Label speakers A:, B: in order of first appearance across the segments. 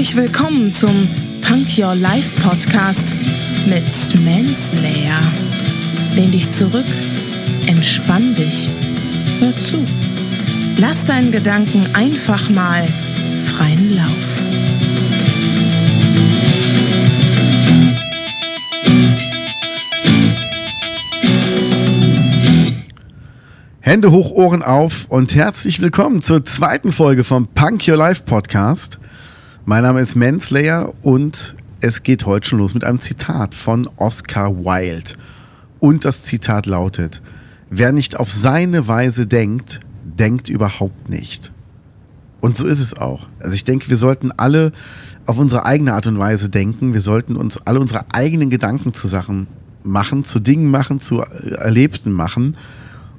A: Herzlich willkommen zum Punk Your Life Podcast mit Manslayer. Lehn dich zurück, entspann dich, hör zu. Lass deinen Gedanken einfach mal freien Lauf.
B: Hände hoch, Ohren auf und herzlich willkommen zur zweiten Folge vom Punk Your Life Podcast. Mein Name ist Manslayer und es geht heute schon los mit einem Zitat von Oscar Wilde. Und das Zitat lautet, wer nicht auf seine Weise denkt, denkt überhaupt nicht. Und so ist es auch. Also ich denke, wir sollten alle auf unsere eigene Art und Weise denken. Wir sollten uns alle unsere eigenen Gedanken zu Sachen machen, zu Dingen machen, zu Erlebten machen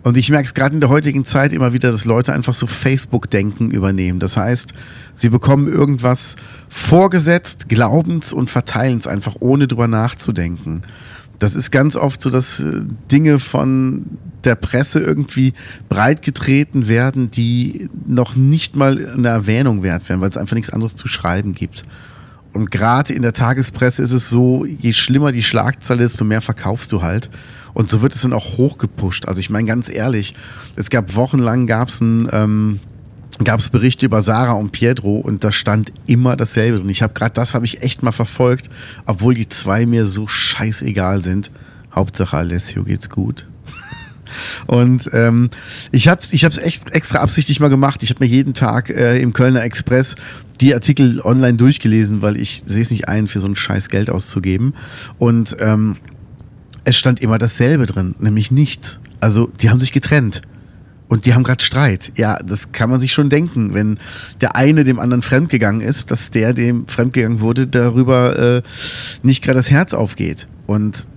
B: und ich merke es gerade in der heutigen Zeit immer wieder, dass Leute einfach so Facebook-Denken übernehmen. Das heißt, sie bekommen irgendwas vorgesetzt, glauben es und verteilen es einfach, ohne drüber nachzudenken. Das ist ganz oft so, dass äh, Dinge von der Presse irgendwie breitgetreten werden, die noch nicht mal eine Erwähnung wert werden, weil es einfach nichts anderes zu schreiben gibt. Und gerade in der Tagespresse ist es so, je schlimmer die Schlagzeile ist, desto mehr verkaufst du halt. Und so wird es dann auch hochgepusht. Also ich meine ganz ehrlich, es gab wochenlang gab es ein ähm, gab Berichte über Sarah und Pietro und da stand immer dasselbe drin. Ich habe gerade das habe ich echt mal verfolgt, obwohl die zwei mir so scheißegal sind. Hauptsache Alessio geht's gut. Und ähm, ich habe es ich hab's echt extra absichtlich mal gemacht. Ich habe mir jeden Tag äh, im Kölner Express die Artikel online durchgelesen, weil ich sehe es nicht ein, für so ein scheiß Geld auszugeben. Und ähm, es stand immer dasselbe drin, nämlich nichts. Also die haben sich getrennt. Und die haben gerade Streit. Ja, das kann man sich schon denken, wenn der eine dem anderen fremdgegangen ist, dass der, dem fremdgegangen wurde, darüber äh, nicht gerade das Herz aufgeht. Und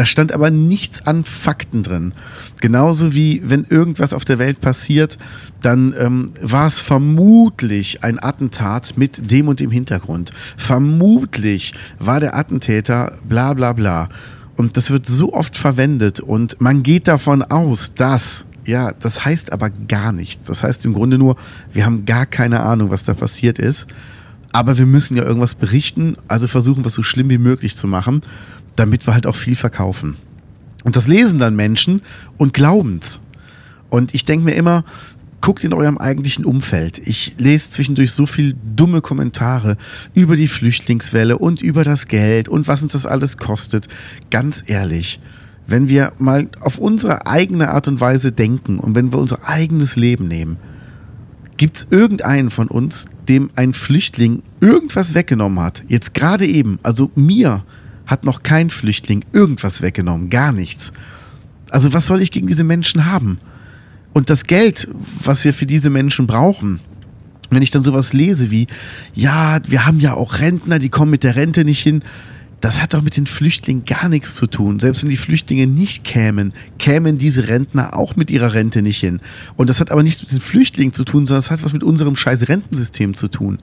B: da stand aber nichts an Fakten drin. Genauso wie wenn irgendwas auf der Welt passiert, dann ähm, war es vermutlich ein Attentat mit dem und dem Hintergrund. Vermutlich war der Attentäter bla bla bla. Und das wird so oft verwendet und man geht davon aus, dass, ja, das heißt aber gar nichts. Das heißt im Grunde nur, wir haben gar keine Ahnung, was da passiert ist. Aber wir müssen ja irgendwas berichten, also versuchen es so schlimm wie möglich zu machen, damit wir halt auch viel verkaufen. Und das lesen dann Menschen und glauben's. Und ich denke mir immer, guckt in eurem eigentlichen Umfeld. Ich lese zwischendurch so viel dumme Kommentare über die Flüchtlingswelle und über das Geld und was uns das alles kostet. Ganz ehrlich, wenn wir mal auf unsere eigene Art und Weise denken und wenn wir unser eigenes Leben nehmen, gibt es irgendeinen von uns, dem ein Flüchtling irgendwas weggenommen hat? Jetzt gerade eben, also mir hat noch kein Flüchtling irgendwas weggenommen, gar nichts. Also was soll ich gegen diese Menschen haben? Und das Geld, was wir für diese Menschen brauchen, wenn ich dann sowas lese wie, ja, wir haben ja auch Rentner, die kommen mit der Rente nicht hin, das hat doch mit den Flüchtlingen gar nichts zu tun. Selbst wenn die Flüchtlinge nicht kämen, kämen diese Rentner auch mit ihrer Rente nicht hin. Und das hat aber nichts mit den Flüchtlingen zu tun, sondern das hat was mit unserem scheiß Rentensystem zu tun.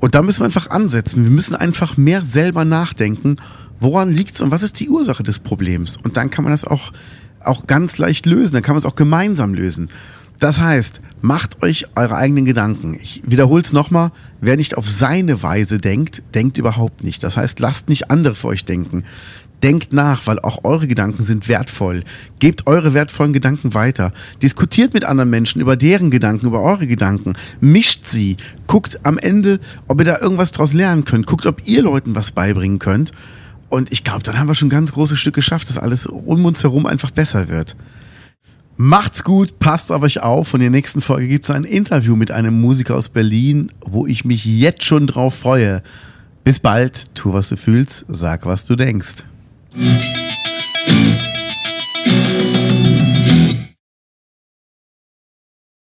B: Und da müssen wir einfach ansetzen. Wir müssen einfach mehr selber nachdenken, woran liegt's und was ist die Ursache des Problems. Und dann kann man das auch auch ganz leicht lösen. Dann kann man es auch gemeinsam lösen. Das heißt, macht euch eure eigenen Gedanken. Ich wiederhole es nochmal, wer nicht auf seine Weise denkt, denkt überhaupt nicht. Das heißt, lasst nicht andere für euch denken. Denkt nach, weil auch eure Gedanken sind wertvoll. Gebt eure wertvollen Gedanken weiter. Diskutiert mit anderen Menschen über deren Gedanken, über eure Gedanken. Mischt sie. Guckt am Ende, ob ihr da irgendwas draus lernen könnt. Guckt, ob ihr Leuten was beibringen könnt. Und ich glaube, dann haben wir schon ein ganz großes Stück geschafft, dass alles um uns herum einfach besser wird. Macht's gut, passt auf euch auf. Und in der nächsten Folge gibt es ein Interview mit einem Musiker aus Berlin, wo ich mich jetzt schon drauf freue. Bis bald, tu was du fühlst, sag was du denkst. Mm-hmm.